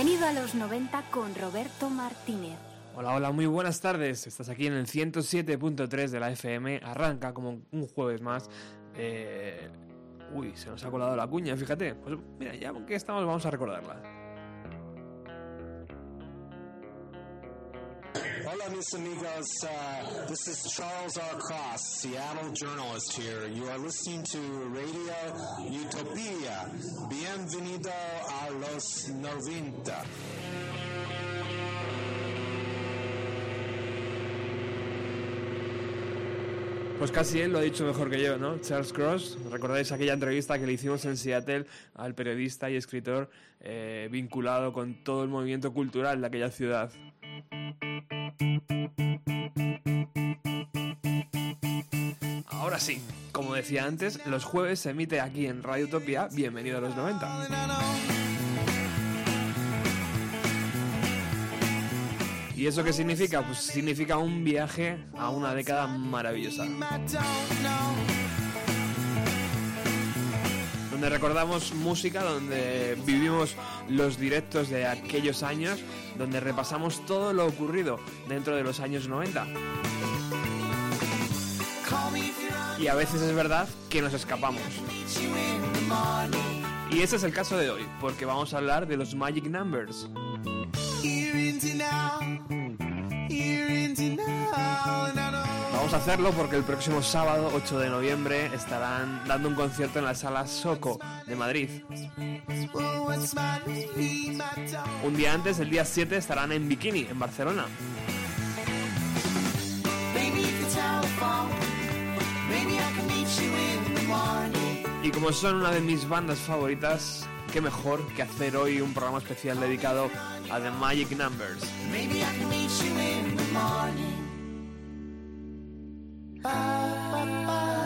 Bienvenido a los 90 con Roberto Martínez. Hola, hola, muy buenas tardes. Estás aquí en el 107.3 de la FM. Arranca como un jueves más. Eh... Uy, se nos ha colado la cuña, fíjate. Pues mira, ya que estamos, vamos a recordarla. Hola mis amigos, uh, this is Charles R. Cross, Seattle journalist here. You are listening to Radio Utopia. Bienvenido a los 90. Pues casi él lo ha dicho mejor que yo, ¿no? Charles Cross, recordáis aquella entrevista que le hicimos en Seattle al periodista y escritor eh, vinculado con todo el movimiento cultural de aquella ciudad. Ahora sí, como decía antes, los jueves se emite aquí en Radio Utopía Bienvenido a los 90. ¿Y eso qué significa? Pues significa un viaje a una década maravillosa. Donde recordamos música, donde vivimos los directos de aquellos años, donde repasamos todo lo ocurrido dentro de los años 90. Y a veces es verdad que nos escapamos. Y ese es el caso de hoy, porque vamos a hablar de los Magic Numbers. Vamos a hacerlo porque el próximo sábado 8 de noviembre estarán dando un concierto en la sala Soco de Madrid. Un día antes, el día 7, estarán en Bikini, en Barcelona. Y como son una de mis bandas favoritas, qué mejor que hacer hoy un programa especial dedicado at the magic numbers. Maybe I can meet you in the morning. Bye, bye, bye.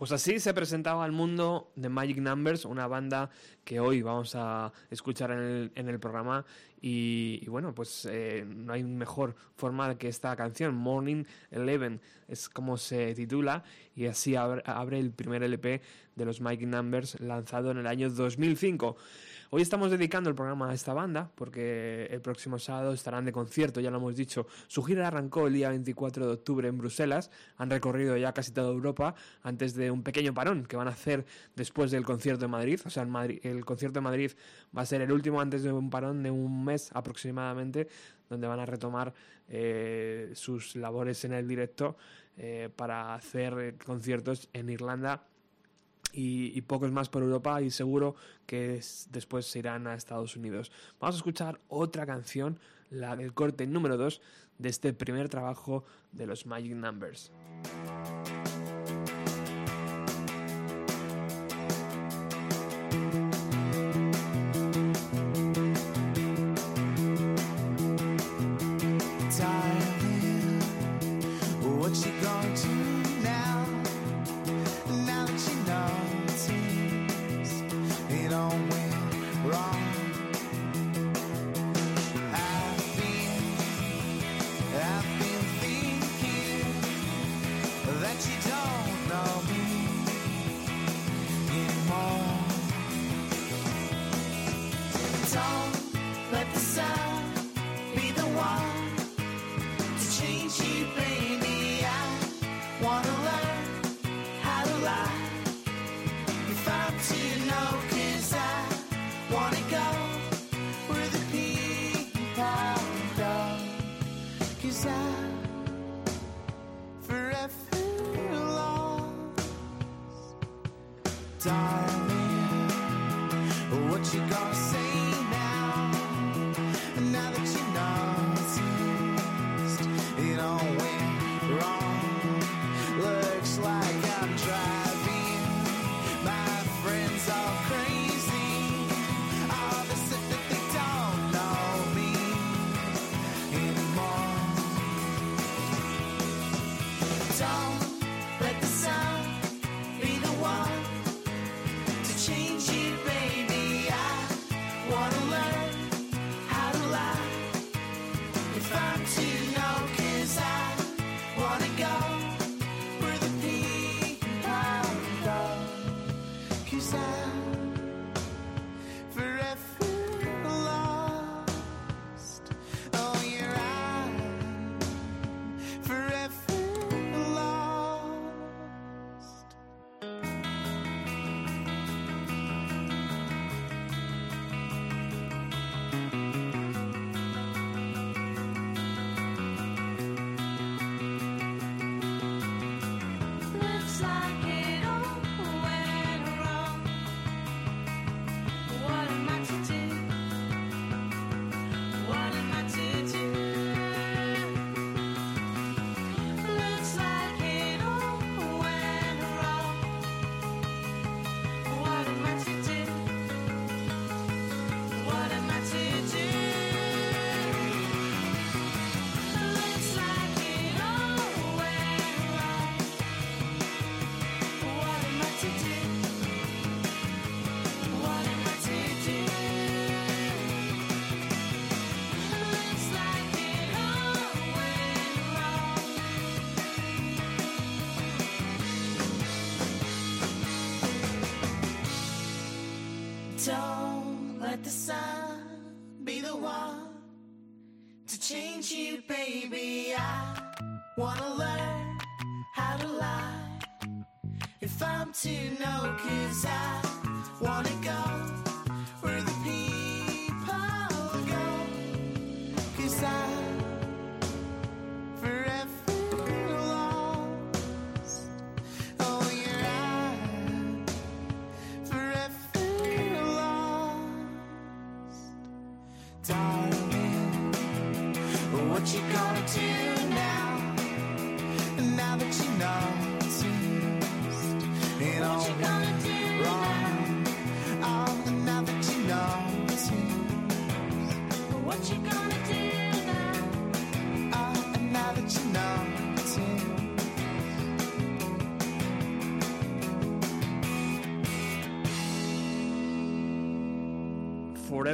Pues así se presentaba al mundo de Magic Numbers, una banda que hoy vamos a escuchar en el, en el programa. Y, bueno, pues eh, no hay mejor forma que esta canción, Morning Eleven, es como se titula, y así abre, abre el primer LP de los Magic Numbers lanzado en el año 2005. Hoy estamos dedicando el programa a esta banda porque el próximo sábado estarán de concierto, ya lo hemos dicho. Su gira arrancó el día 24 de octubre en Bruselas, han recorrido ya casi toda Europa antes de un pequeño parón que van a hacer después del concierto de Madrid. O sea, el, concierto de Madrid va a ser el último antes de un parón de un mes aproximadamente, donde van a retomar eh, sus labores en el directo eh, para hacer eh, conciertos en Irlanda y, y pocos más por Europa y seguro que es- después se irán a Estados Unidos. Vamos a escuchar otra canción, la del corte número 2 de este primer trabajo de los Magic Numbers.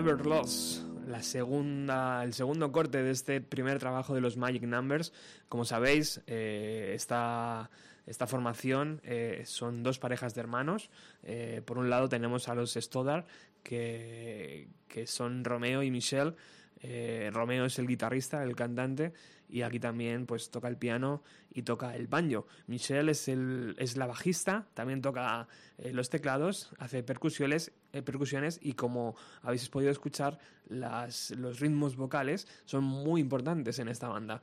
Forever Lost, la segunda, el segundo corte de este primer trabajo de los Magic Numbers. Como sabéis, eh, esta, esta formación eh, son dos parejas de hermanos. Eh, por un lado tenemos a los Stoddard, que, que son Romeo y Michelle. Eh, Romeo es el guitarrista, el cantante, y aquí también pues toca el piano y toca el banjo. Michelle es, el, es la bajista, también toca eh, los teclados, hace percusiones, eh, percusiones y como habéis podido escuchar, las, los ritmos vocales son muy importantes en esta banda.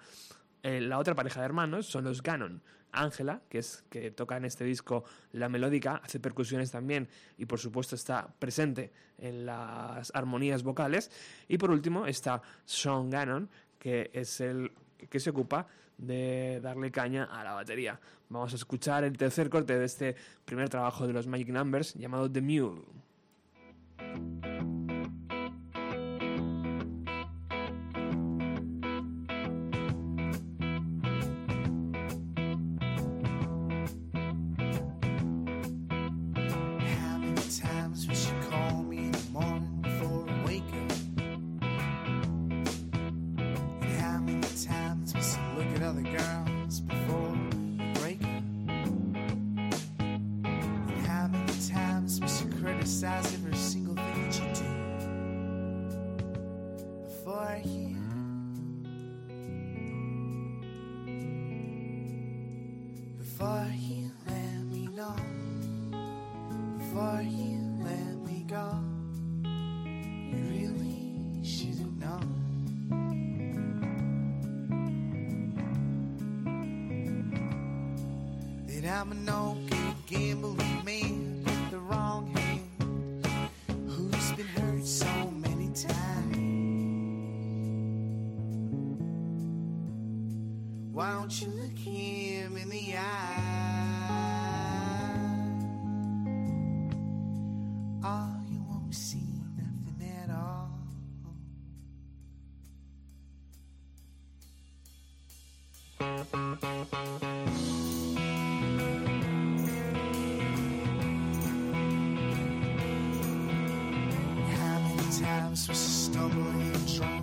Eh, la otra pareja de hermanos son los Gannon. Ángela, que es que toca en este disco la melódica, hace percusiones también y por supuesto está presente en las armonías vocales. Y por último está Sean Gannon, que es el que se ocupa de darle caña a la batería. Vamos a escuchar el tercer corte de este primer trabajo de los Magic Numbers llamado The Mule. Other girls before break? And how many times will she criticize That I'm a no good gambling man stumbling and trying.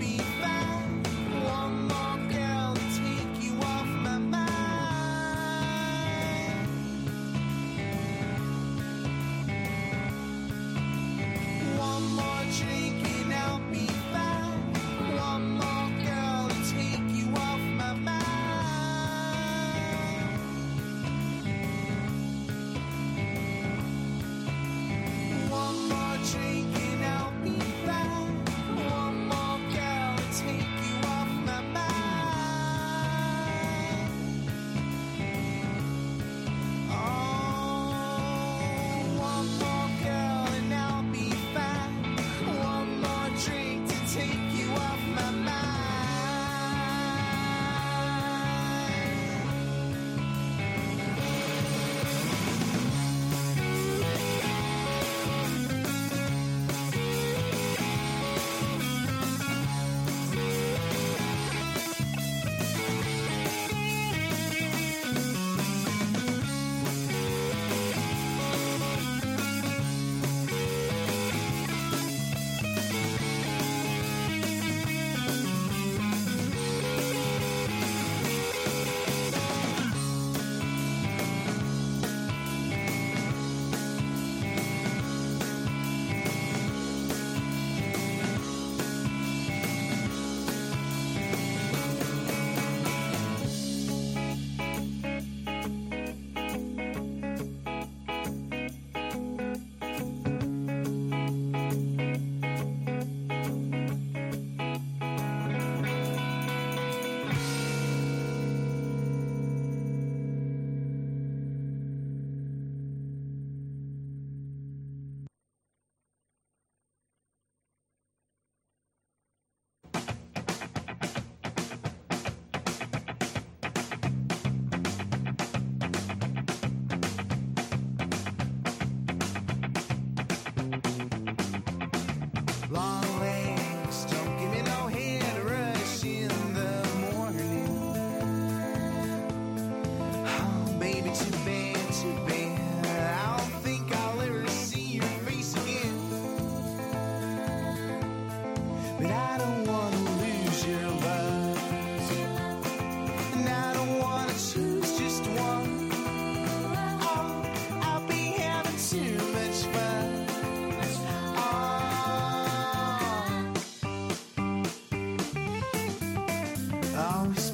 Oh,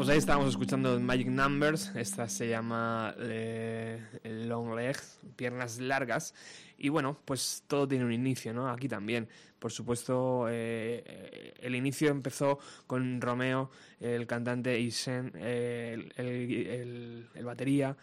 pues ahí estábamos escuchando Magic Numbers. Esta se llama eh, Long Legs, piernas largas. Y bueno, pues todo tiene un inicio, ¿no? Aquí también. Por supuesto, eh, el inicio empezó con Romeo, el cantante, y Sen, eh, el, batería,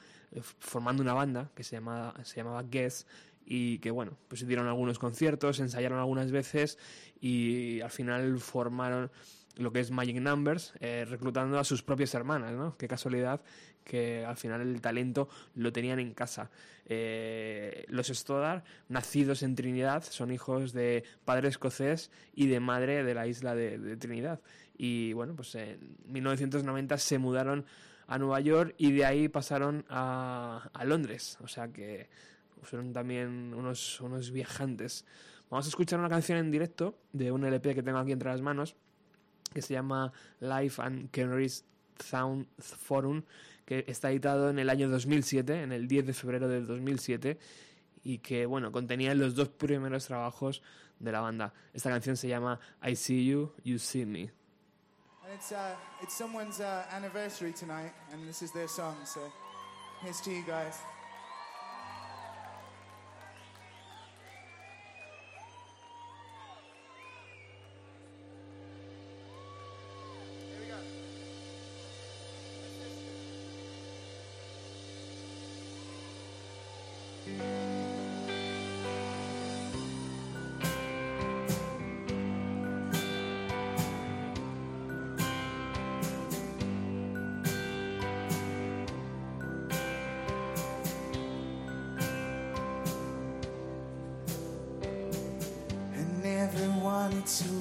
formando una banda que se llamaba, se llamaba Guess. Y que bueno, pues dieron algunos conciertos, ensayaron algunas veces y al final formaron lo que es Magic Numbers, eh, reclutando a sus propias hermanas, ¿no? Qué casualidad que al final el talento lo tenían en casa. Eh, los Stoddard, nacidos en Trinidad, son hijos de padre escocés y de madre de la isla de, de Trinidad. Y bueno, pues en 1990 se mudaron a Nueva York y de ahí pasaron a, a Londres. O sea que fueron también unos, unos viajantes. Vamos a escuchar una canción en directo de un LP que tengo aquí entre las manos que se llama Life and Canaries Sound Forum, que está editado en el año 2007, en el 10 de febrero del 2007, y que, bueno, contenía los dos primeros trabajos de la banda. Esta canción se llama I See You, You See Me. And it's, uh, uh, anniversary tonight, and this is their song, so here's to you guys.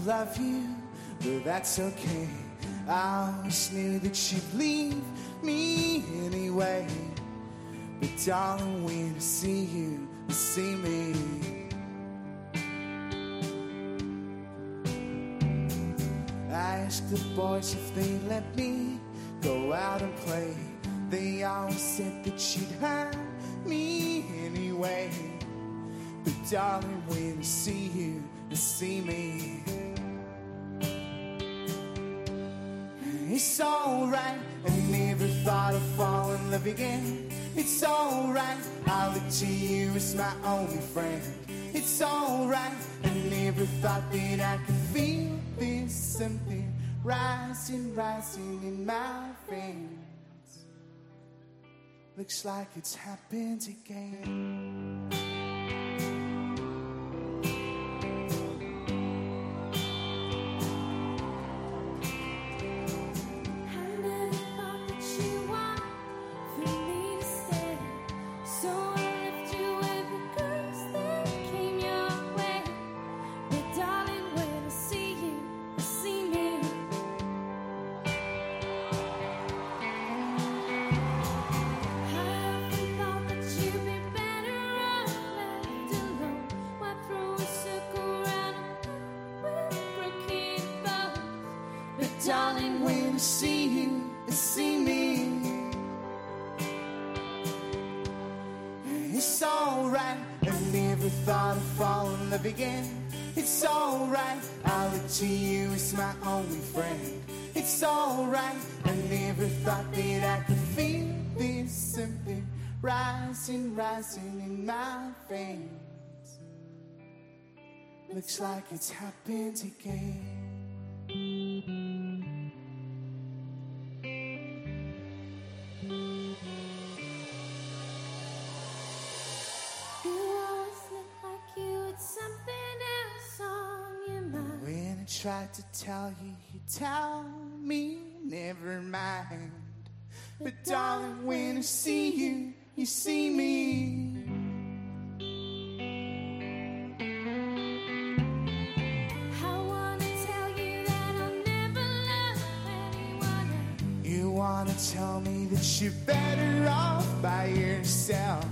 Love you, but that's okay. I always knew that you'd leave me anyway. But darling, when I see you, see me. I asked the boys if they let me go out and play. They always said that you'd have me anyway. But darling, when I see you, you see me. It's alright, I never thought I'd fall in love again. It's alright, I look to you as my only friend. It's alright, I never thought that I could feel this something rising, rising in my veins. Looks like it's happened again. I see you, you see me. It's alright, I never thought I'd fall in love again. It's alright, I look to you as my only friend. It's alright, I never thought that I could feel this something rising, rising in my veins. Looks like it's happened again. Tried to tell you, you tell me never mind. But darling, when I see you, you see me. I wanna tell you that I'll never love anyone else. You wanna tell me that you're better off by yourself.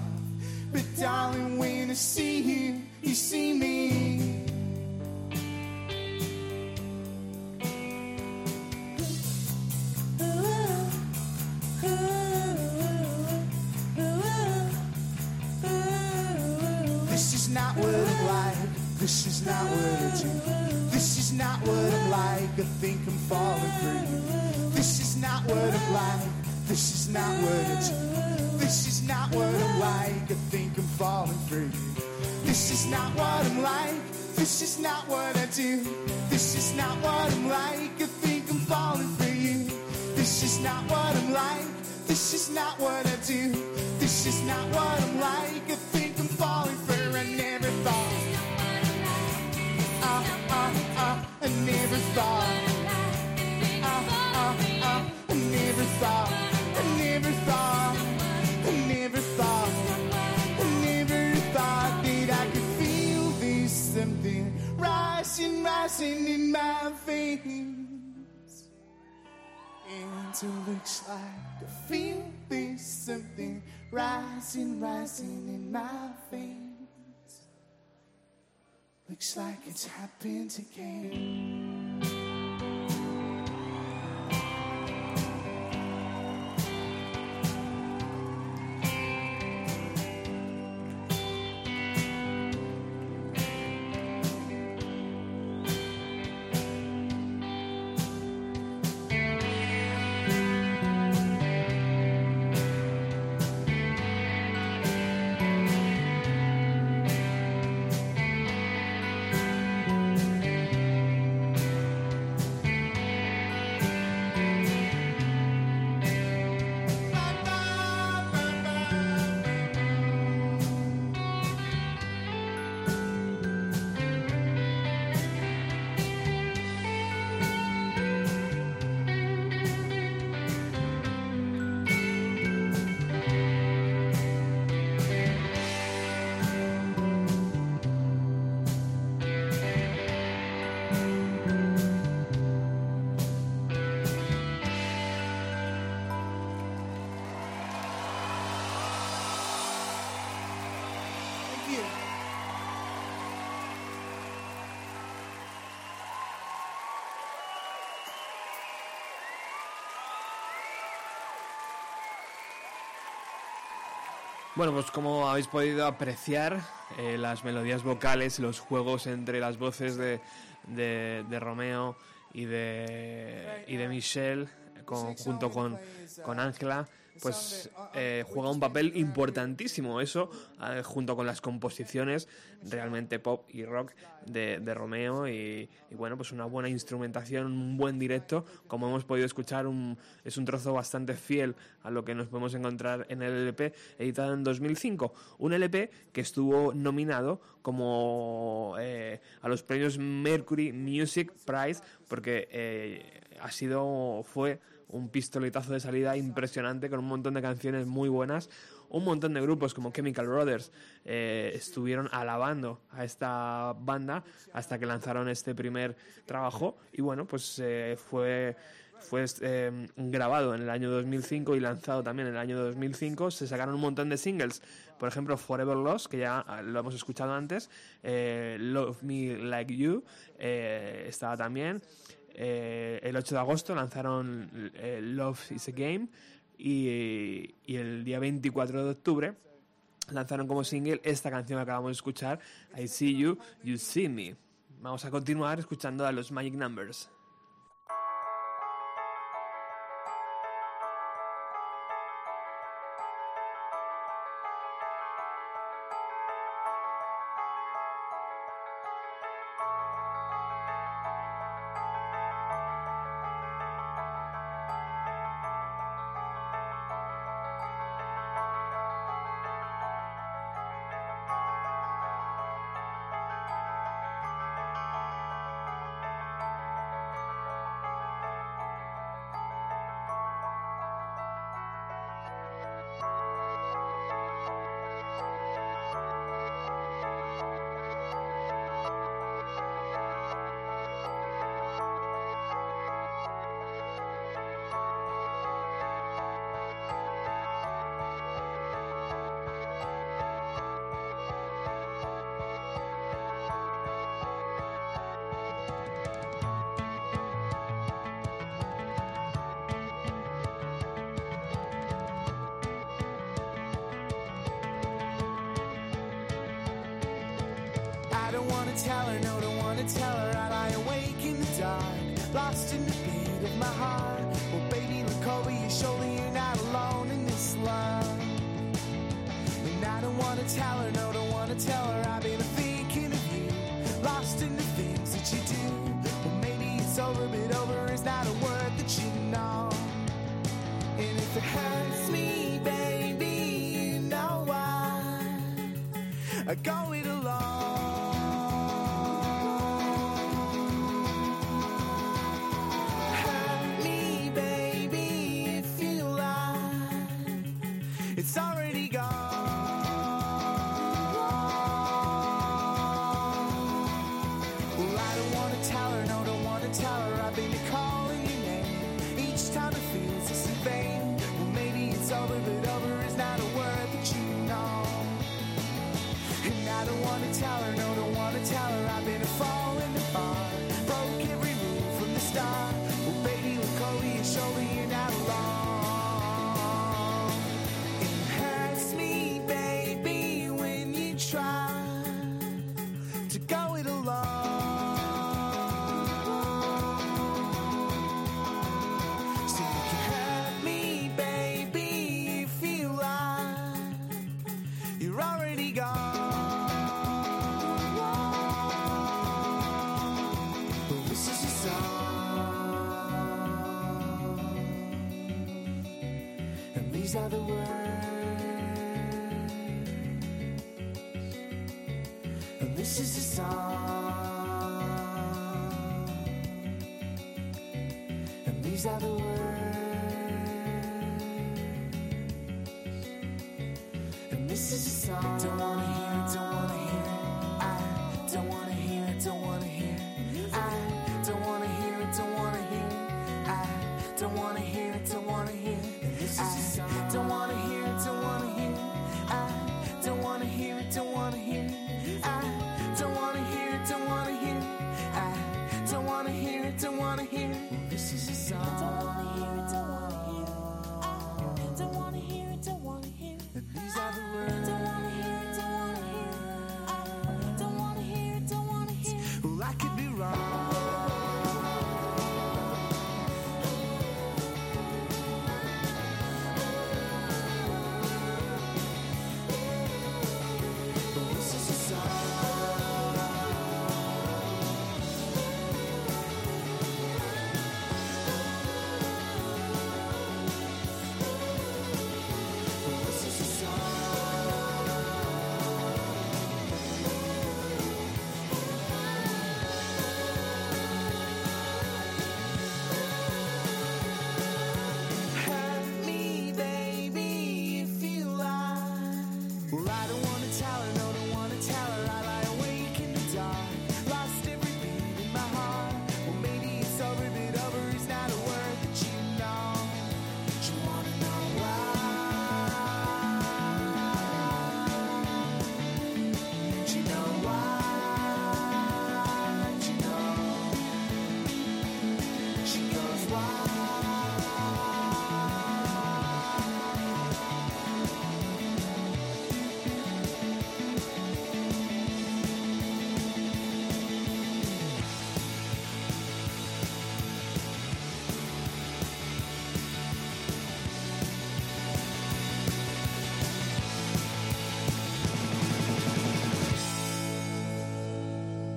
But darling, when I see you, you see me. This is not what I do. This is not what I'm like. I think I'm falling for you. This is not what I'm like. This is not what I do. This is not what I'm like. I think I'm falling for you. This is not what I'm like. This is not what I do. This is not what I'm like. I think I'm falling for you. This is not what I'm like. This is not what I do. This is not what I'm I never thought. Uh, uh, uh, I never thought. I never thought. I never never thought that I could feel this something rising, rising in my veins. And it looks like I feel this something rising, rising in my veins. Looks like it's happened again. Bueno, pues como habéis podido apreciar, eh, las melodías vocales, los juegos entre las voces de, de, de Romeo y de, y de Michelle, con- junto con con Ángela, pues eh, juega un papel importantísimo. Eso, eh, junto con las composiciones realmente pop y rock de, de Romeo y, y bueno, pues una buena instrumentación, un buen directo, como hemos podido escuchar, un, es un trozo bastante fiel a lo que nos podemos encontrar en el LP editado en 2005. Un LP que estuvo nominado como eh, a los premios Mercury Music Prize porque eh, ha sido, fue un pistoletazo de salida impresionante con un montón de canciones muy buenas. Un montón de grupos como Chemical Brothers eh, estuvieron alabando a esta banda hasta que lanzaron este primer trabajo y bueno, pues eh, fue fue eh, grabado en el año 2005 y lanzado también en el año 2005. Se sacaron un montón de singles, por ejemplo Forever Lost, que ya ah, lo hemos escuchado antes, Love Me Like You eh, estaba también. Eh, el 8 de agosto lanzaron eh, Love is a Game y, y el día 24 de octubre lanzaron como single esta canción que acabamos de escuchar, I See You, You See Me. Vamos a continuar escuchando a los Magic Numbers. don't wanna tell her, no, don't wanna tell her. I lie awake in the dark, lost in the beat of my heart. Well, baby, look over your shoulder, you're not alone in this love. And I don't wanna tell her, no, don't wanna tell her. I've been These are the words.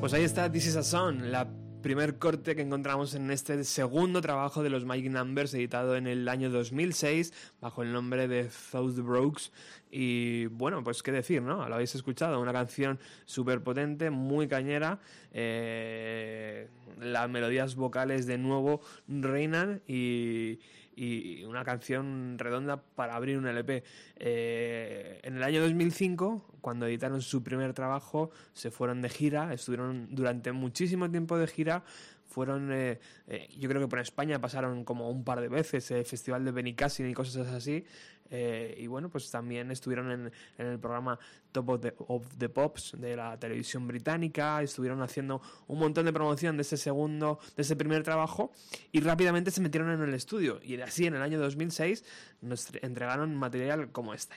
Pues ahí está This is a Song, la primer corte que encontramos en este segundo trabajo de los Mike Numbers editado en el año 2006 bajo el nombre de South Brooks y bueno pues qué decir no lo habéis escuchado una canción súper potente muy cañera. Eh, las melodías vocales de nuevo reinan y, y una canción redonda para abrir un LP. Eh, en el año 2005, cuando editaron su primer trabajo, se fueron de gira, estuvieron durante muchísimo tiempo de gira, fueron, eh, eh, yo creo que por España pasaron como un par de veces, el Festival de Benicassin y cosas así, eh, y bueno, pues también estuvieron en, en el programa Top of the, of the, Pops de la televisión británica, estuvieron haciendo un montón de promoción de ese segundo, de ese primer trabajo y rápidamente se metieron en el estudio y así en el año 2006 nos entregaron material como este.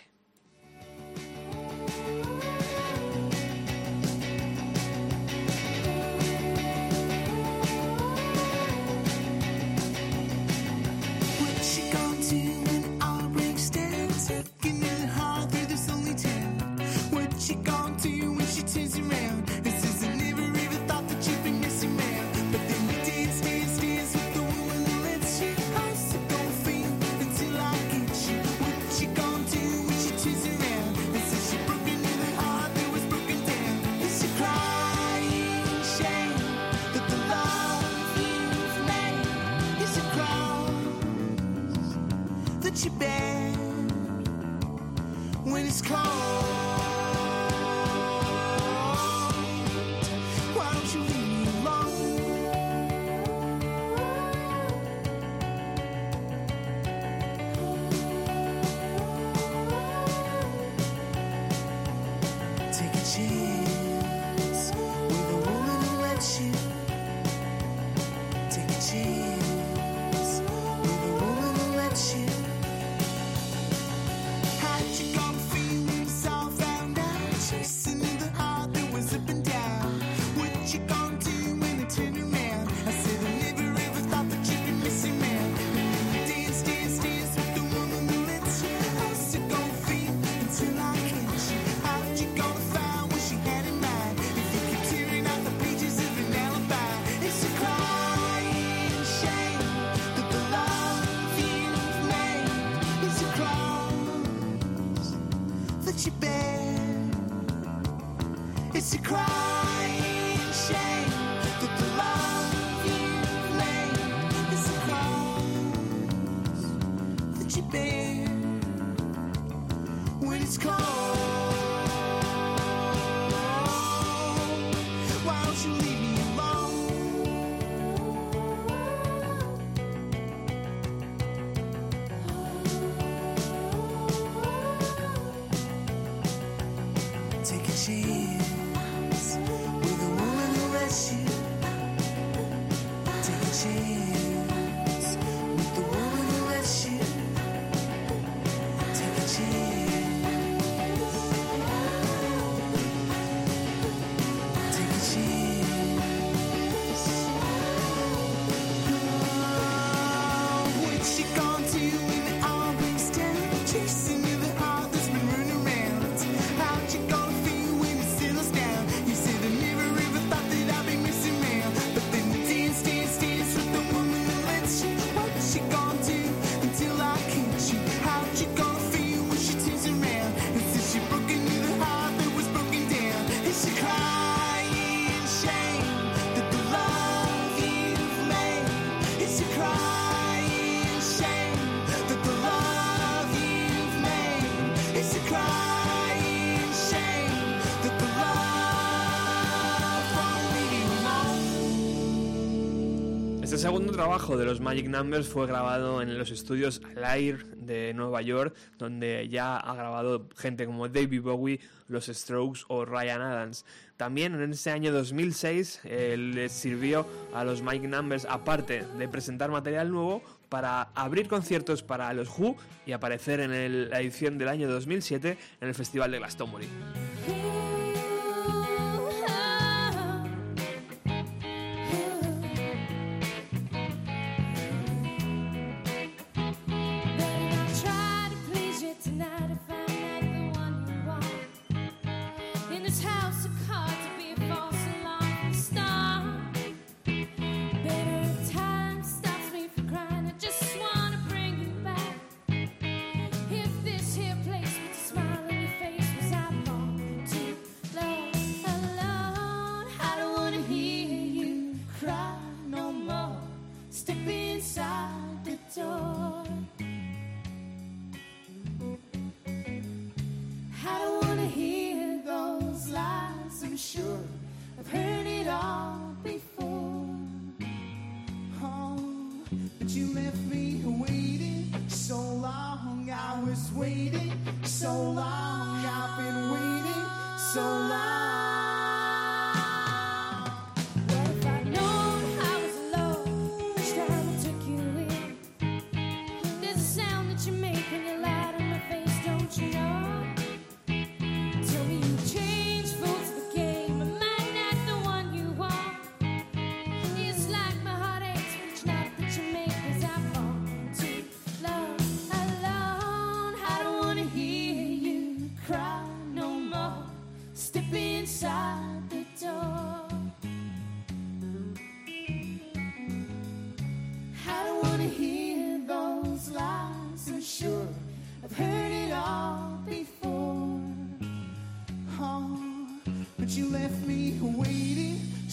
El segundo trabajo de los Magic Numbers fue grabado en los estudios Alair de Nueva York, donde ya ha grabado gente como David Bowie, los Strokes o Ryan Adams. También en ese año 2006 les sirvió a los Magic Numbers, aparte de presentar material nuevo, para abrir conciertos para los Who y aparecer en la edición del año 2007 en el Festival de Glastonbury.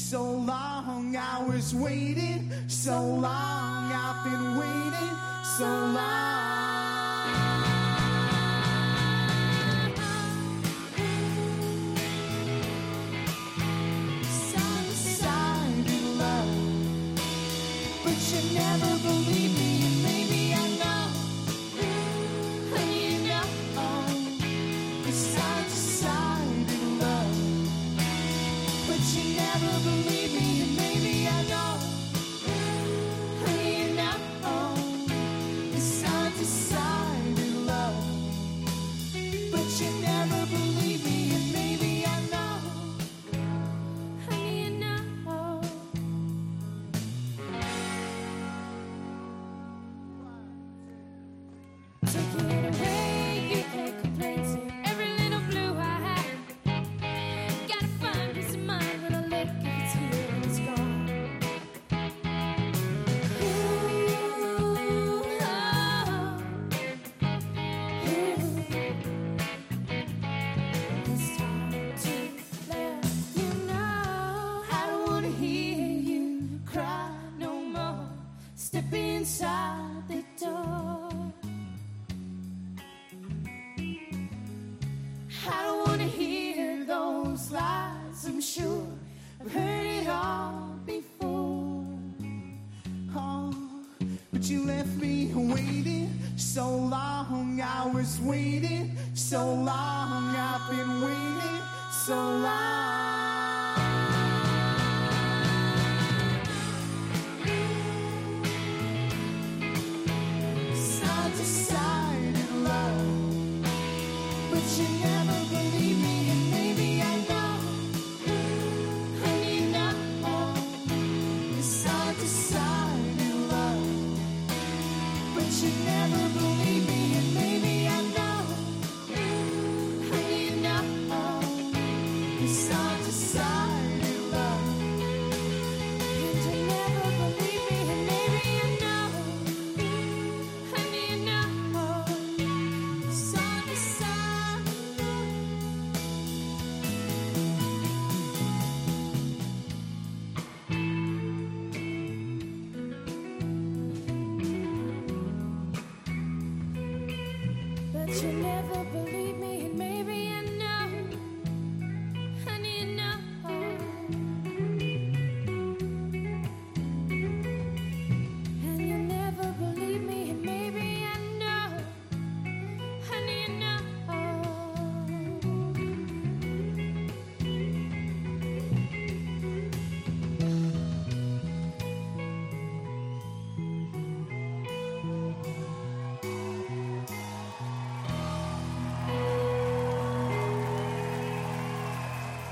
So long I was waiting, so long I've been waiting, so long. But you never believe me, and maybe I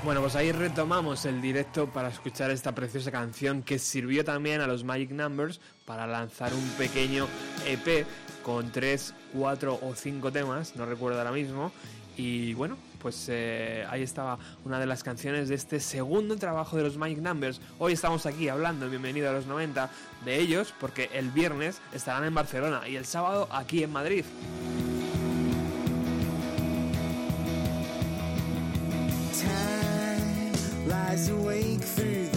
Bueno, pues ahí retomamos el directo para escuchar esta preciosa canción que sirvió también a los Magic Numbers para lanzar un pequeño EP con 3, 4 o 5 temas, no recuerdo ahora mismo. Y bueno, pues eh, ahí estaba una de las canciones de este segundo trabajo de los Magic Numbers. Hoy estamos aquí hablando, bienvenido a los 90, de ellos porque el viernes estarán en Barcelona y el sábado aquí en Madrid. see.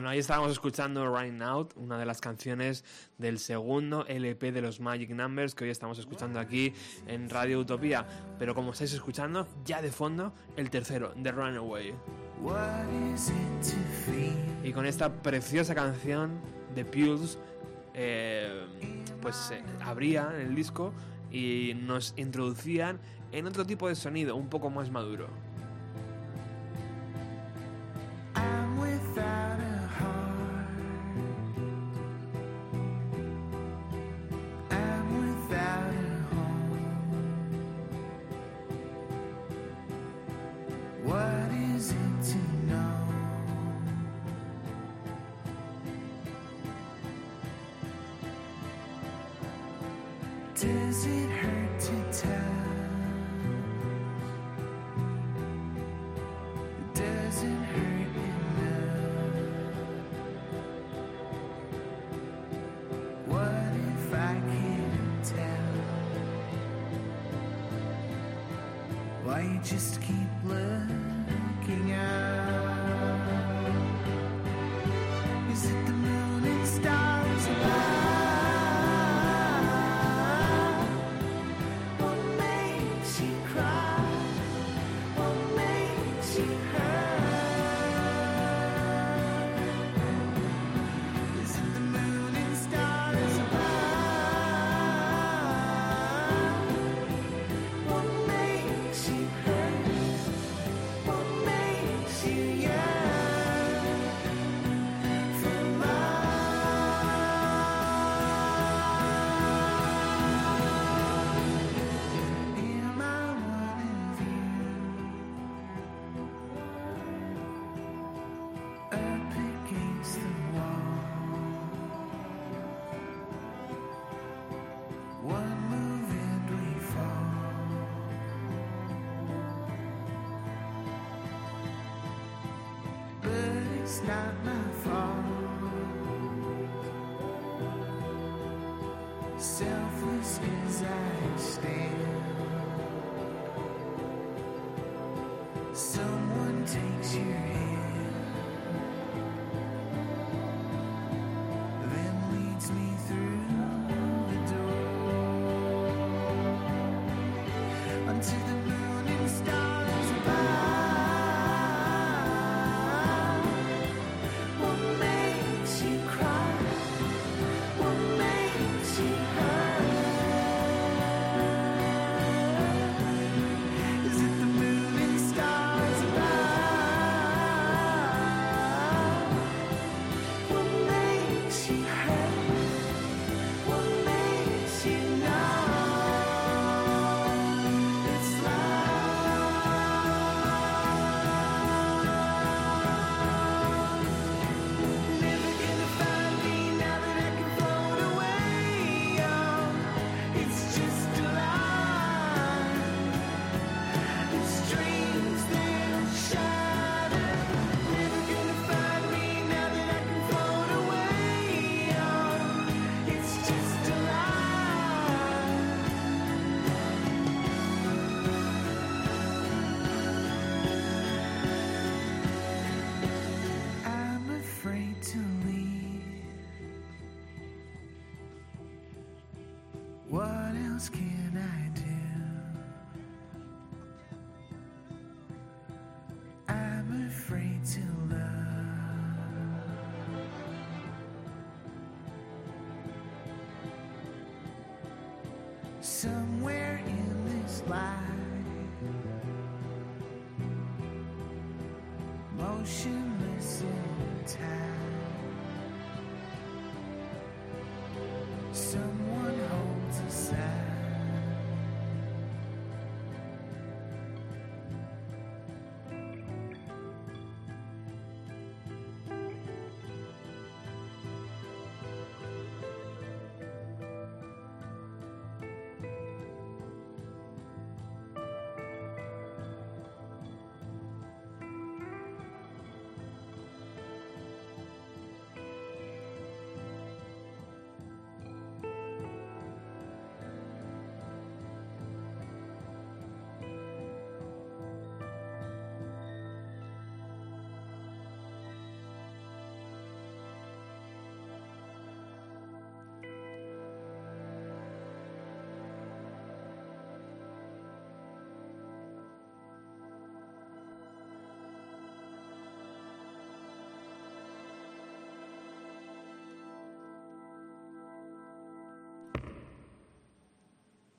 Bueno, ahí estábamos escuchando Right Out, una de las canciones del segundo LP de los Magic Numbers que hoy estamos escuchando aquí en Radio Utopía. Pero como estáis escuchando, ya de fondo, el tercero, The Runaway. Y con esta preciosa canción de Pulse, eh, pues eh, abría el disco y nos introducían en otro tipo de sonido, un poco más maduro.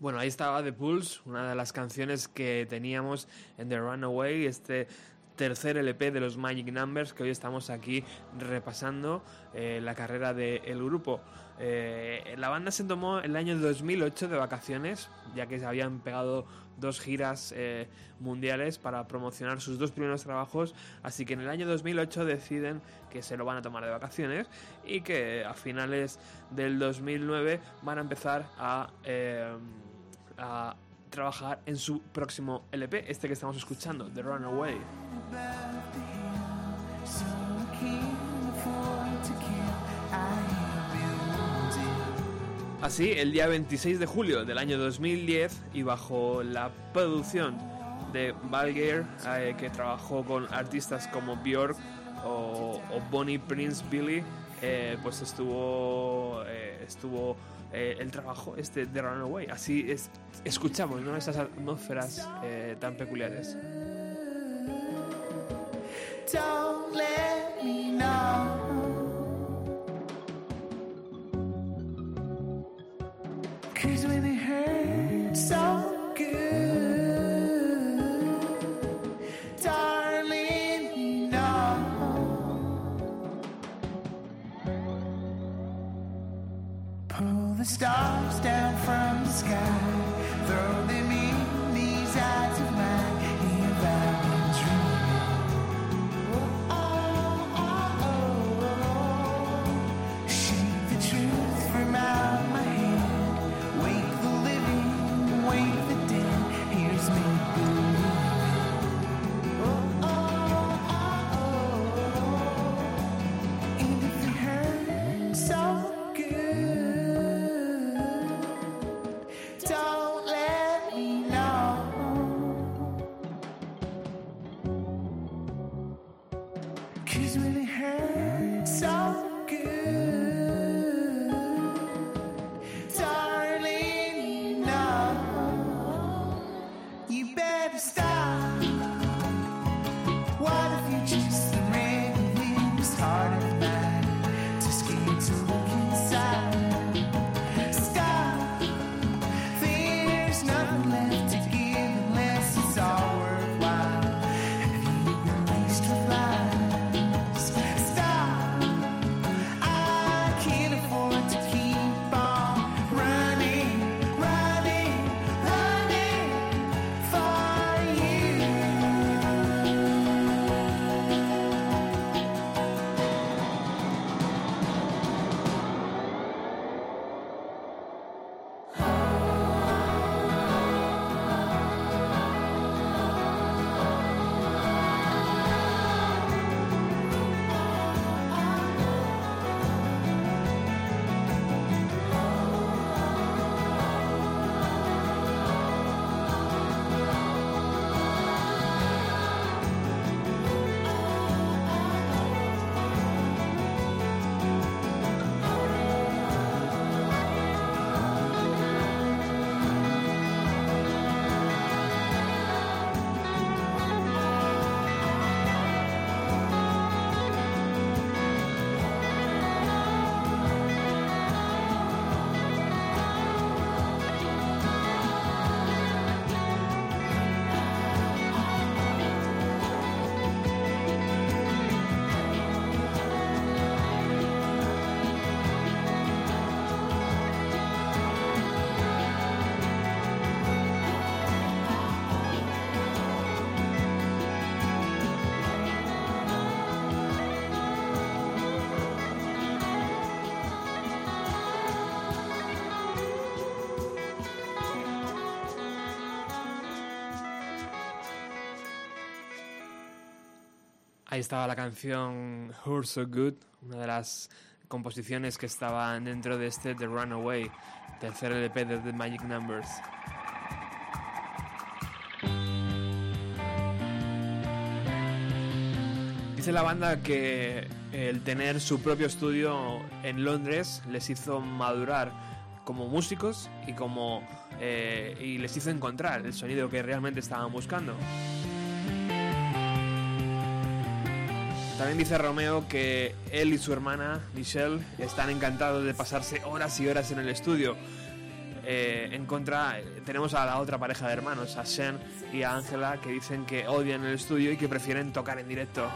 Bueno, ahí estaba The Pulse, una de las canciones que teníamos en The Runaway, este tercer LP de los Magic Numbers que hoy estamos aquí repasando eh, la carrera del grupo. Eh, la banda se tomó el año 2008 de vacaciones, ya que se habían pegado dos giras eh, mundiales para promocionar sus dos primeros trabajos, así que en el año 2008 deciden que se lo van a tomar de vacaciones y que a finales del 2009 van a empezar a, a trabajar en su próximo LP, este que estamos escuchando, The Runaway. Así, el día 26 de julio del año 2010 y bajo la producción de Valgeir, eh, que trabajó con artistas como Björk o, o Bonnie Prince Billy, eh, pues estuvo eh, estuvo eh, el trabajo este de Runaway. Así es, escuchamos ¿no? esas atmósferas eh, tan peculiares. Stars down from the sky, Ahí estaba la canción Who's So Good, una de las composiciones que estaban dentro de este The Runaway, tercer LP de The Magic Numbers. Dice la banda que el tener su propio estudio en Londres les hizo madurar como músicos y como eh, y les hizo encontrar el sonido que realmente estaban buscando. También dice Romeo que él y su hermana Michelle están encantados de pasarse horas y horas en el estudio. Eh, en contra, eh, tenemos a la otra pareja de hermanos, a Shen y a Angela, que dicen que odian el estudio y que prefieren tocar en directo.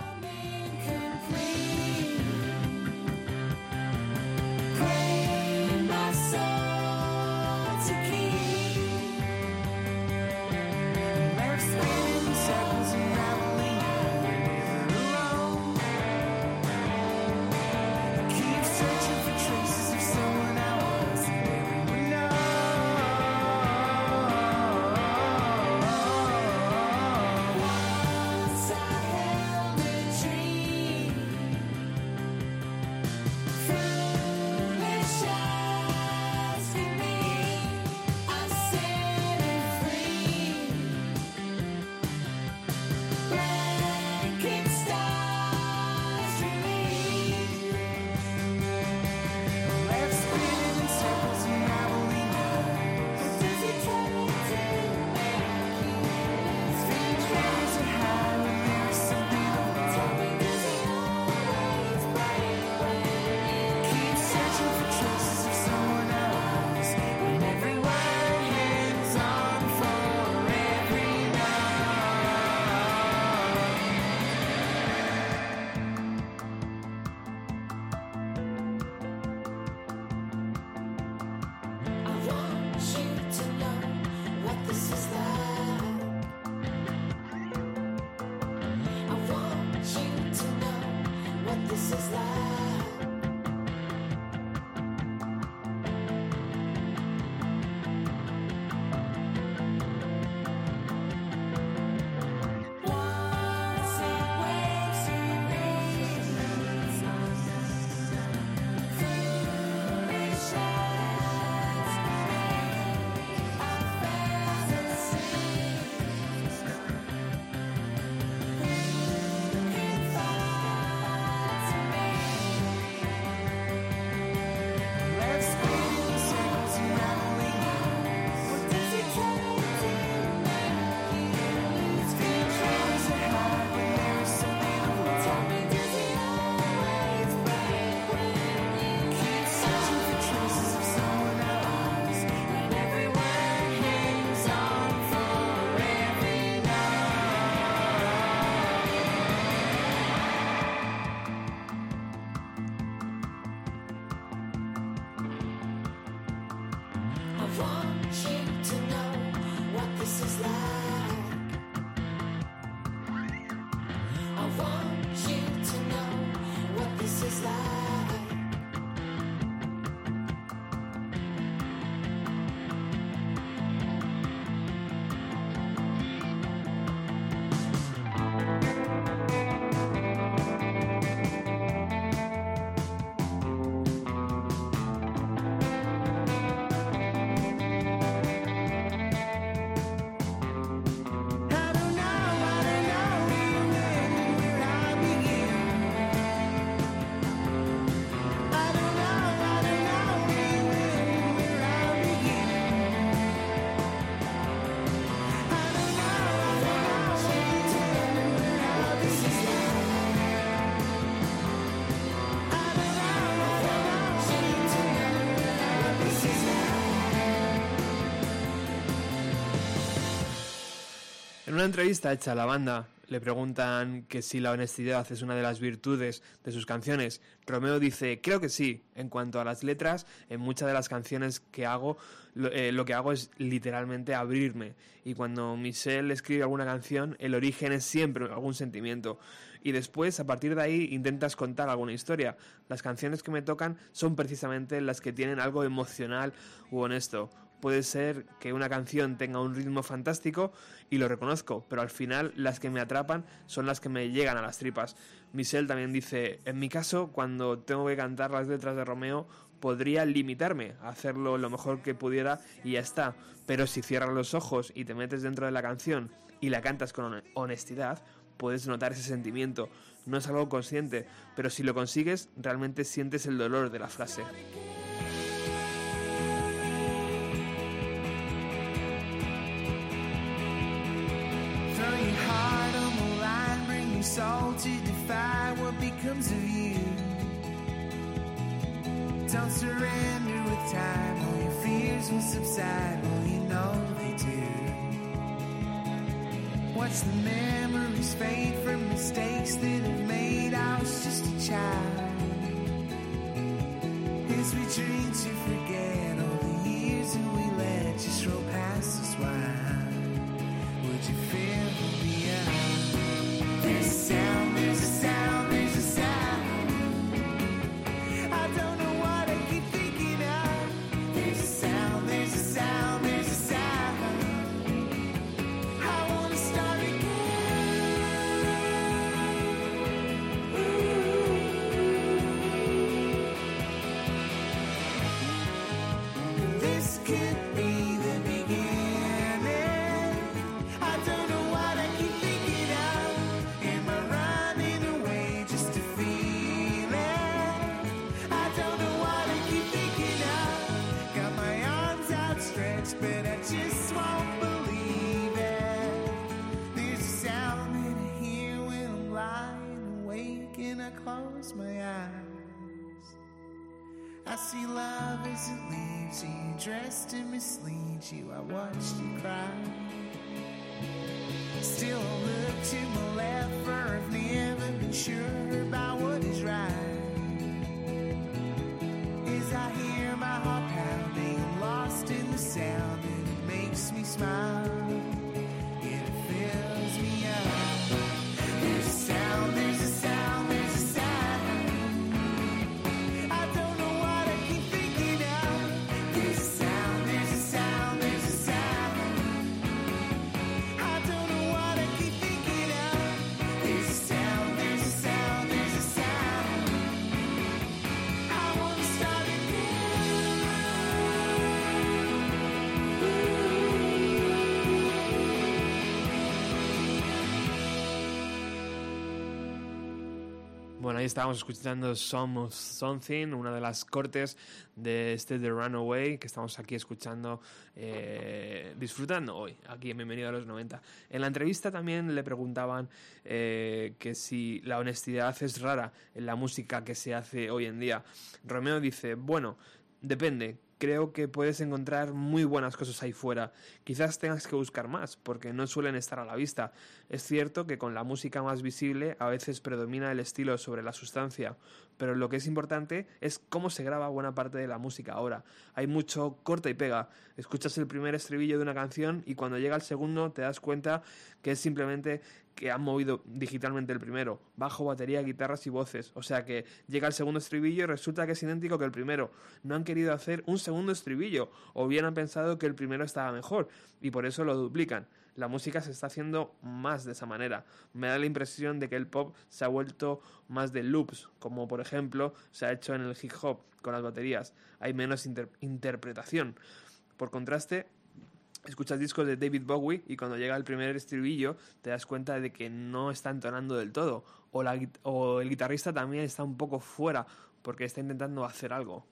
En una entrevista hecha a la banda, le preguntan que si la honestidad es una de las virtudes de sus canciones. Romeo dice, creo que sí. En cuanto a las letras, en muchas de las canciones que hago, lo, eh, lo que hago es literalmente abrirme. Y cuando Michelle escribe alguna canción, el origen es siempre algún sentimiento. Y después, a partir de ahí, intentas contar alguna historia. Las canciones que me tocan son precisamente las que tienen algo emocional u honesto. Puede ser que una canción tenga un ritmo fantástico y lo reconozco, pero al final las que me atrapan son las que me llegan a las tripas. Michelle también dice, en mi caso, cuando tengo que cantar las letras de Romeo, podría limitarme a hacerlo lo mejor que pudiera y ya está. Pero si cierras los ojos y te metes dentro de la canción y la cantas con hon- honestidad, puedes notar ese sentimiento. No es algo consciente, pero si lo consigues, realmente sientes el dolor de la frase. Your soul to defy what becomes of you. Don't surrender with time, all your fears will subside, well, you know they do. Watch the memories fade from mistakes that have made. I was just a child. As we dream to forget all the years that we let just roll past us while. I see love as it leaves you, dressed to mislead you. I watched you cry. Still I look to my left, for I've never been sure about what is right. As I hear my heart pounding, lost in the sound, and it makes me smile. It fills me up. Bueno, ahí estábamos escuchando Some of Something, una de las cortes de este The Runaway que estamos aquí escuchando, eh, disfrutando hoy, aquí en Bienvenido a los 90. En la entrevista también le preguntaban eh, que si la honestidad es rara en la música que se hace hoy en día. Romeo dice, bueno, depende. Creo que puedes encontrar muy buenas cosas ahí fuera. Quizás tengas que buscar más, porque no suelen estar a la vista. Es cierto que con la música más visible a veces predomina el estilo sobre la sustancia, pero lo que es importante es cómo se graba buena parte de la música ahora. Hay mucho corta y pega. Escuchas el primer estribillo de una canción y cuando llega el segundo te das cuenta que es simplemente que han movido digitalmente el primero. Bajo, batería, guitarras y voces. O sea que llega el segundo estribillo y resulta que es idéntico que el primero. No han querido hacer un segundo estribillo o bien han pensado que el primero estaba mejor y por eso lo duplican. La música se está haciendo más de esa manera. Me da la impresión de que el pop se ha vuelto más de loops, como por ejemplo se ha hecho en el hip hop con las baterías. Hay menos inter- interpretación. Por contraste, escuchas discos de David Bowie y cuando llega el primer estribillo te das cuenta de que no está entonando del todo. O el guitarrista también está un poco fuera porque está intentando hacer algo.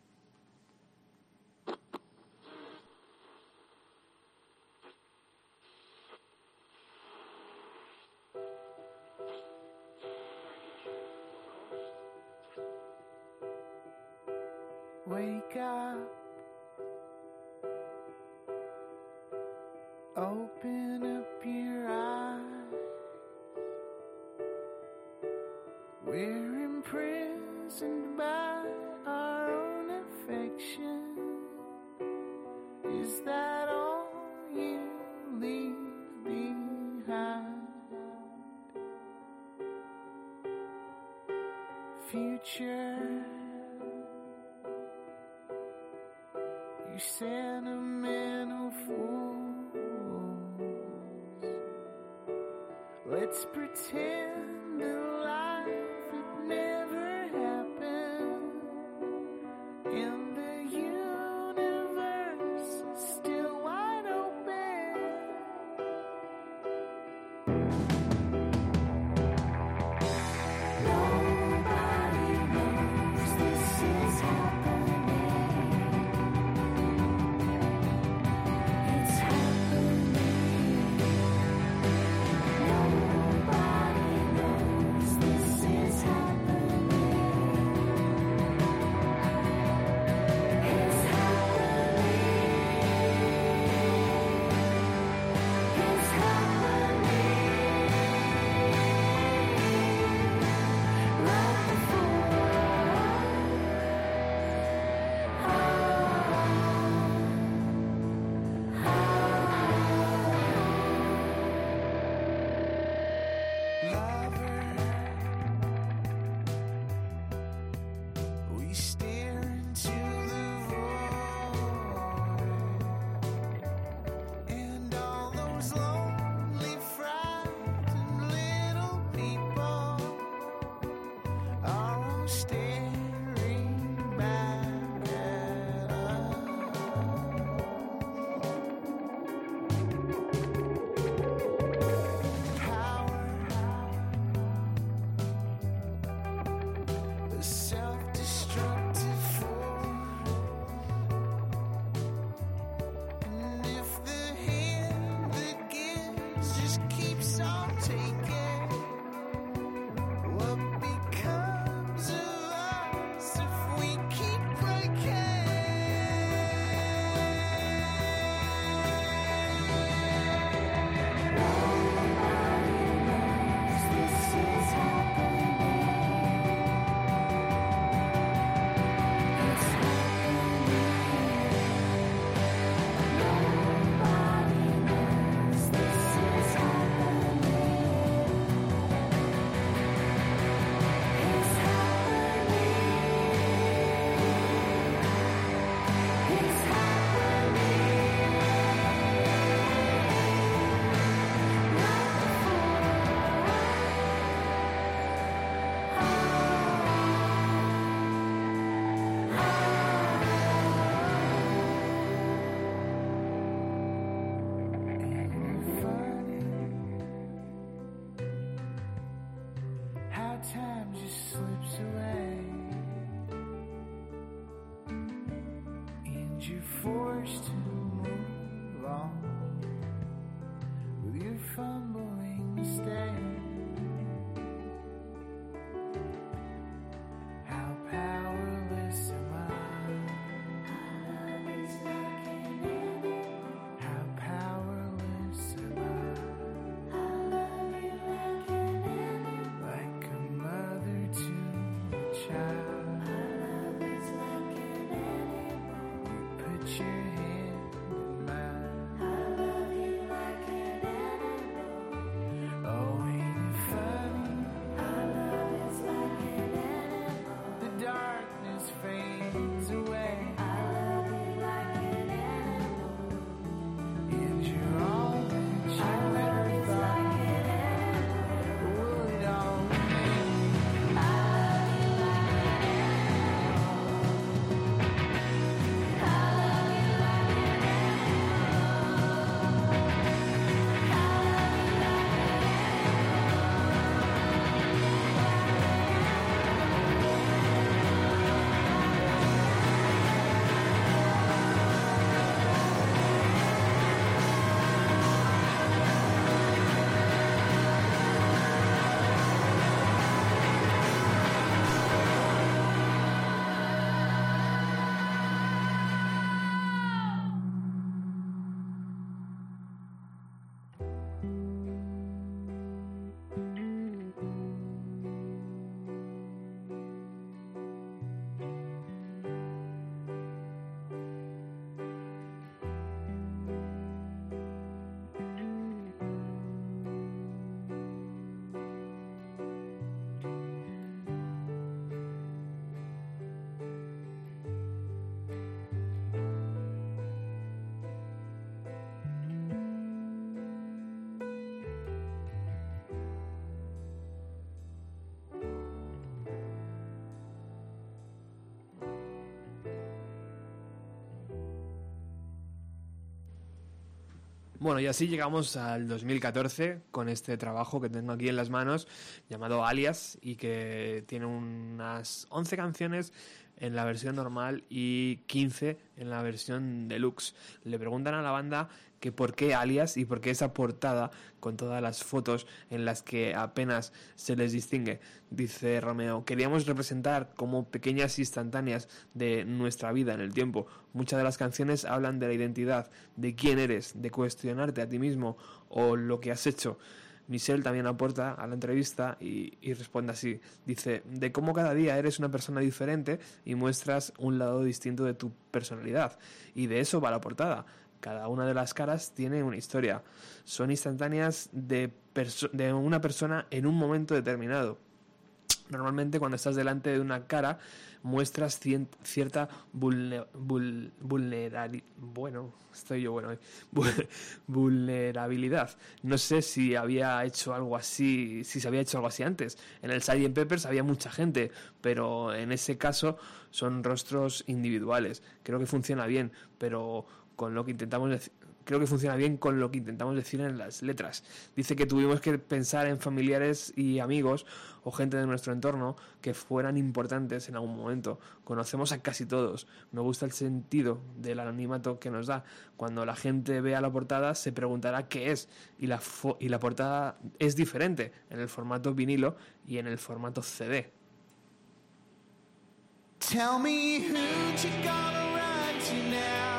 Your fumbling mistake. Bueno, y así llegamos al 2014 con este trabajo que tengo aquí en las manos llamado Alias y que tiene unas 11 canciones en la versión normal y 15 en la versión deluxe. Le preguntan a la banda que por qué alias y por qué esa portada con todas las fotos en las que apenas se les distingue. Dice Romeo, queríamos representar como pequeñas instantáneas de nuestra vida en el tiempo. Muchas de las canciones hablan de la identidad, de quién eres, de cuestionarte a ti mismo o lo que has hecho. Michelle también aporta a la entrevista y, responde así. Dice, de cómo cada día eres una persona diferente y muestras un lado distinto de tu personalidad. Y de eso va la portada. Cada una de las caras tiene una historia. Son instantáneas de una persona en un momento determinado. Normalmente cuando estás delante de una cara muestras cien- cierta vulne- vul- vulnerali- bueno, estoy yo bueno. Vul- vulnerabilidad. No sé si había hecho algo así, si se había hecho algo así antes. En el Sgt. Peppers había mucha gente, pero en ese caso son rostros individuales. Creo que funciona bien, pero con lo que intentamos dec- creo que funciona bien con lo que intentamos decir en las letras. Dice que tuvimos que pensar en familiares y amigos o gente de nuestro entorno que fueran importantes en algún momento. Conocemos a casi todos. Me gusta el sentido del anonimato que nos da. Cuando la gente vea la portada se preguntará qué es y la, y la portada es diferente en el formato vinilo y en el formato CD. Tell me who you now.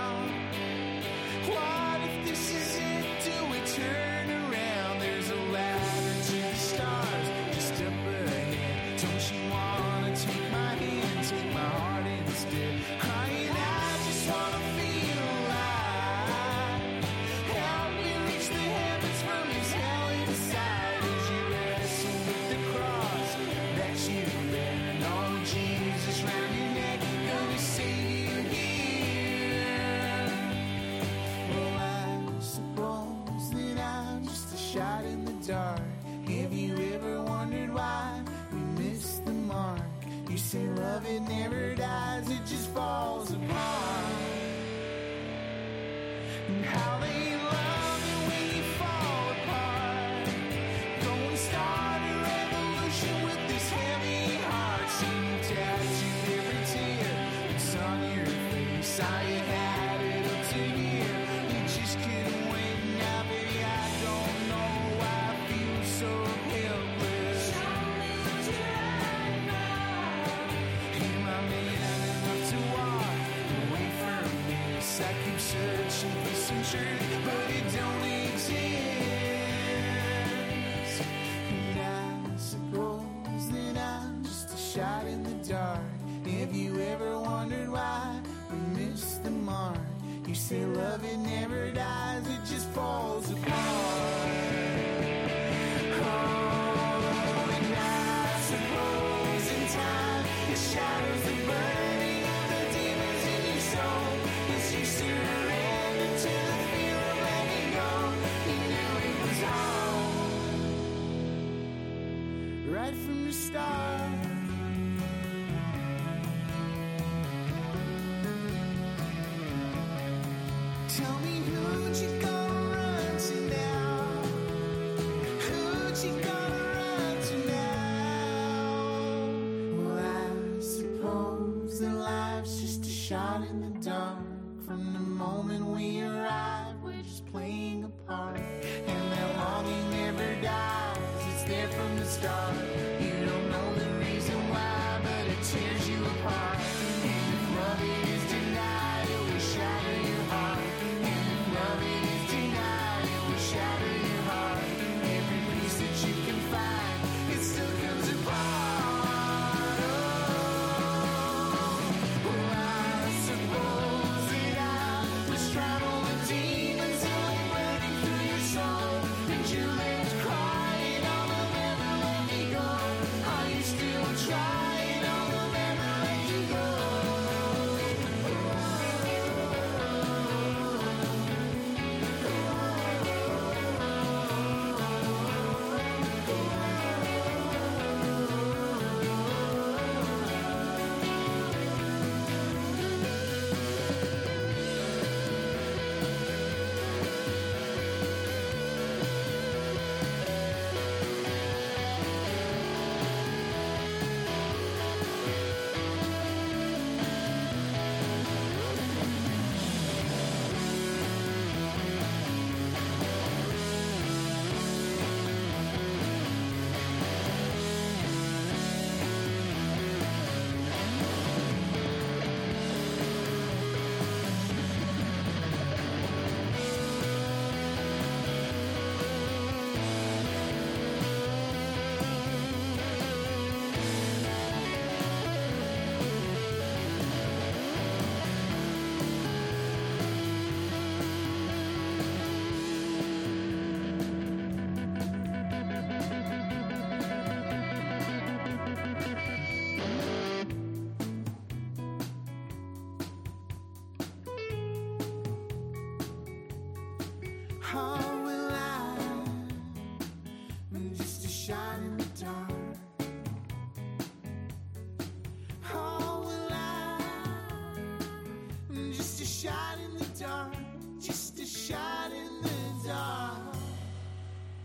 Right from the start. Tell me who'd you gonna run to now? Who'd you gonna run to now? Well, I suppose that life's just a shot in the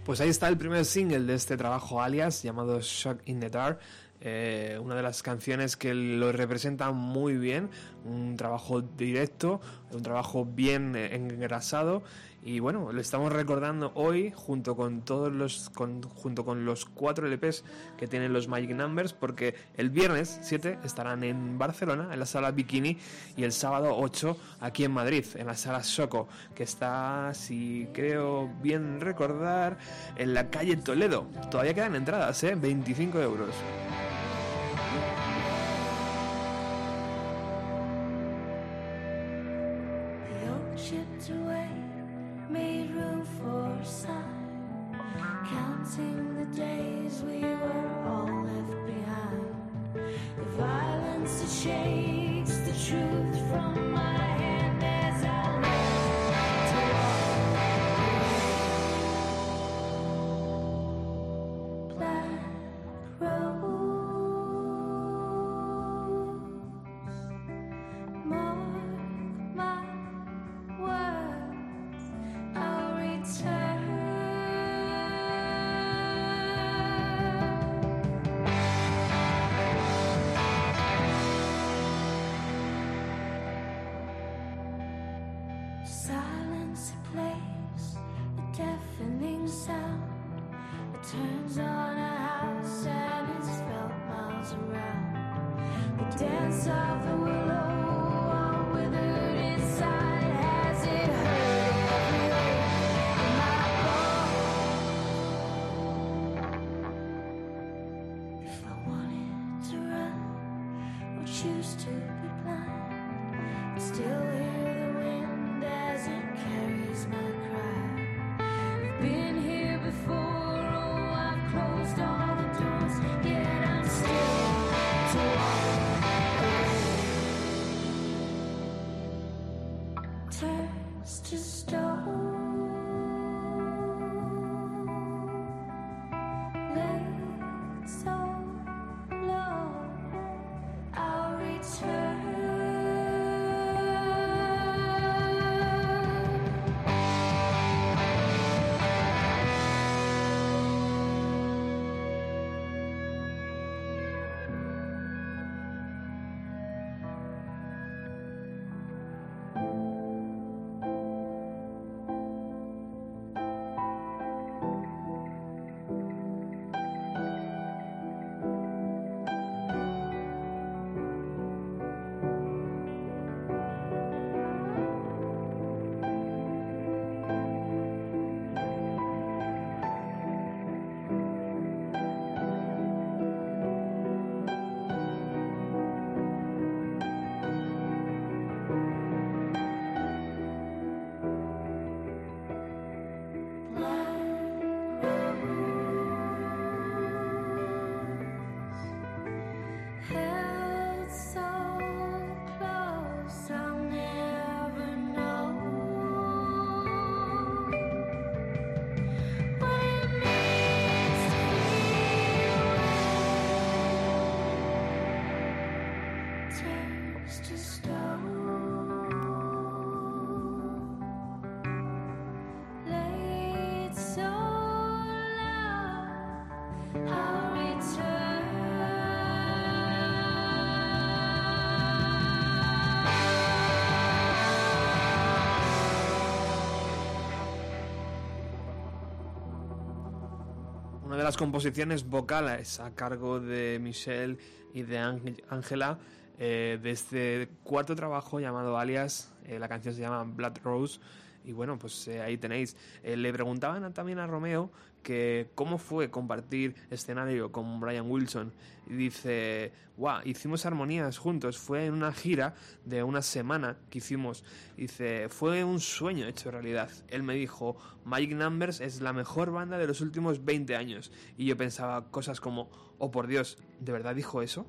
Pues ahí está el primer single de este trabajo alias llamado Shock in the Dark. Eh, una de las canciones que lo representa muy bien, un trabajo directo, un trabajo bien eh, engrasado y bueno, lo estamos recordando hoy junto con todos los con- junto con los cuatro LPs que tienen los Magic Numbers porque el viernes 7 estarán en Barcelona en la sala Bikini y el sábado 8 aquí en Madrid en la sala Soco que está si creo bien recordar en la calle Toledo. Todavía quedan entradas, ¿eh? 25 euros. Las composiciones vocales a cargo de Michelle y de Ángel- Ángela eh, de este cuarto trabajo llamado Alias. eh, la canción se llama Blood Rose. Y bueno, pues eh, ahí tenéis. Eh, le preguntaban también a Romeo que cómo fue compartir escenario con Brian Wilson. Y dice, wow, hicimos armonías juntos. Fue en una gira de una semana que hicimos. Dice, fue un sueño hecho realidad. Él me dijo, Magic Numbers es la mejor banda de los últimos 20 años. Y yo pensaba cosas como, oh por Dios, ¿de verdad dijo eso?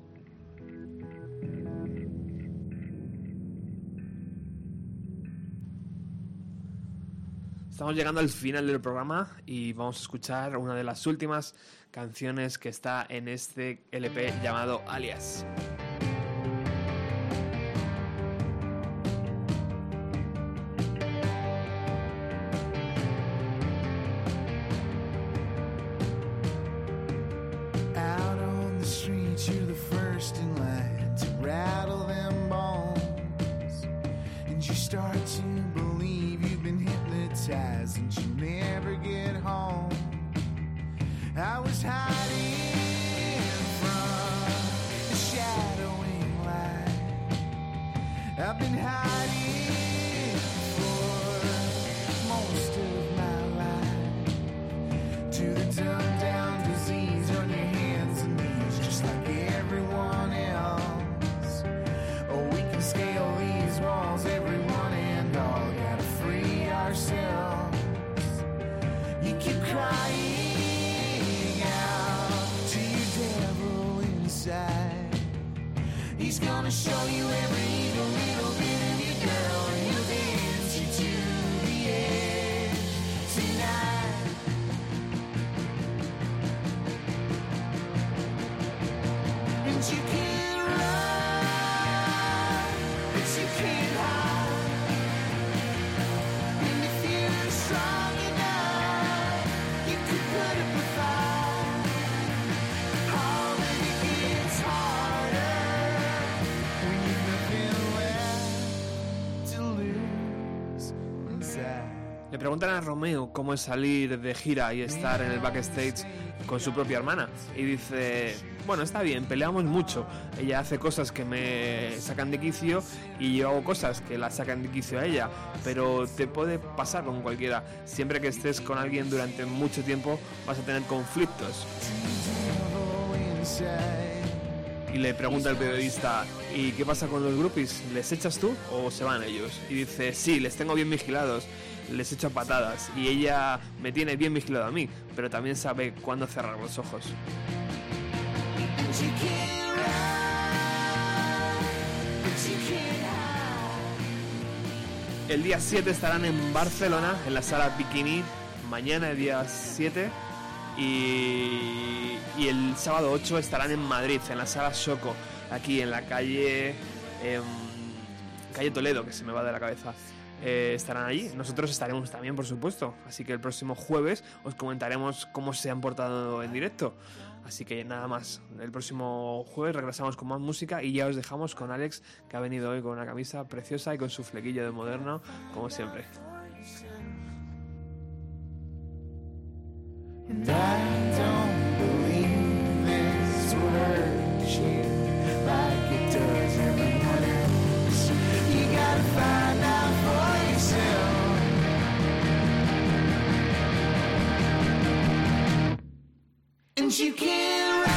Estamos llegando al final del programa y vamos a escuchar una de las últimas canciones que está en este LP llamado Alias. Preguntan a Romeo cómo es salir de gira y estar en el backstage con su propia hermana. Y dice, bueno, está bien, peleamos mucho. Ella hace cosas que me sacan de quicio y yo hago cosas que la sacan de quicio a ella. Pero te puede pasar con cualquiera. Siempre que estés con alguien durante mucho tiempo vas a tener conflictos. Y le pregunta el periodista, ¿y qué pasa con los groupies? ¿Les echas tú o se van ellos? Y dice, sí, les tengo bien vigilados, les echo a patadas. Y ella me tiene bien vigilado a mí, pero también sabe cuándo cerrar los ojos. El día 7 estarán en Barcelona, en la sala Bikini, mañana el día 7. Y, y el sábado 8 estarán en Madrid, en la sala Choco, aquí en la calle, calle Toledo, que se me va de la cabeza. Eh, estarán allí. Nosotros estaremos también, por supuesto. Así que el próximo jueves os comentaremos cómo se han portado en directo. Así que nada más. El próximo jueves regresamos con más música y ya os dejamos con Alex, que ha venido hoy con una camisa preciosa y con su flequillo de moderno, como siempre. And you can't.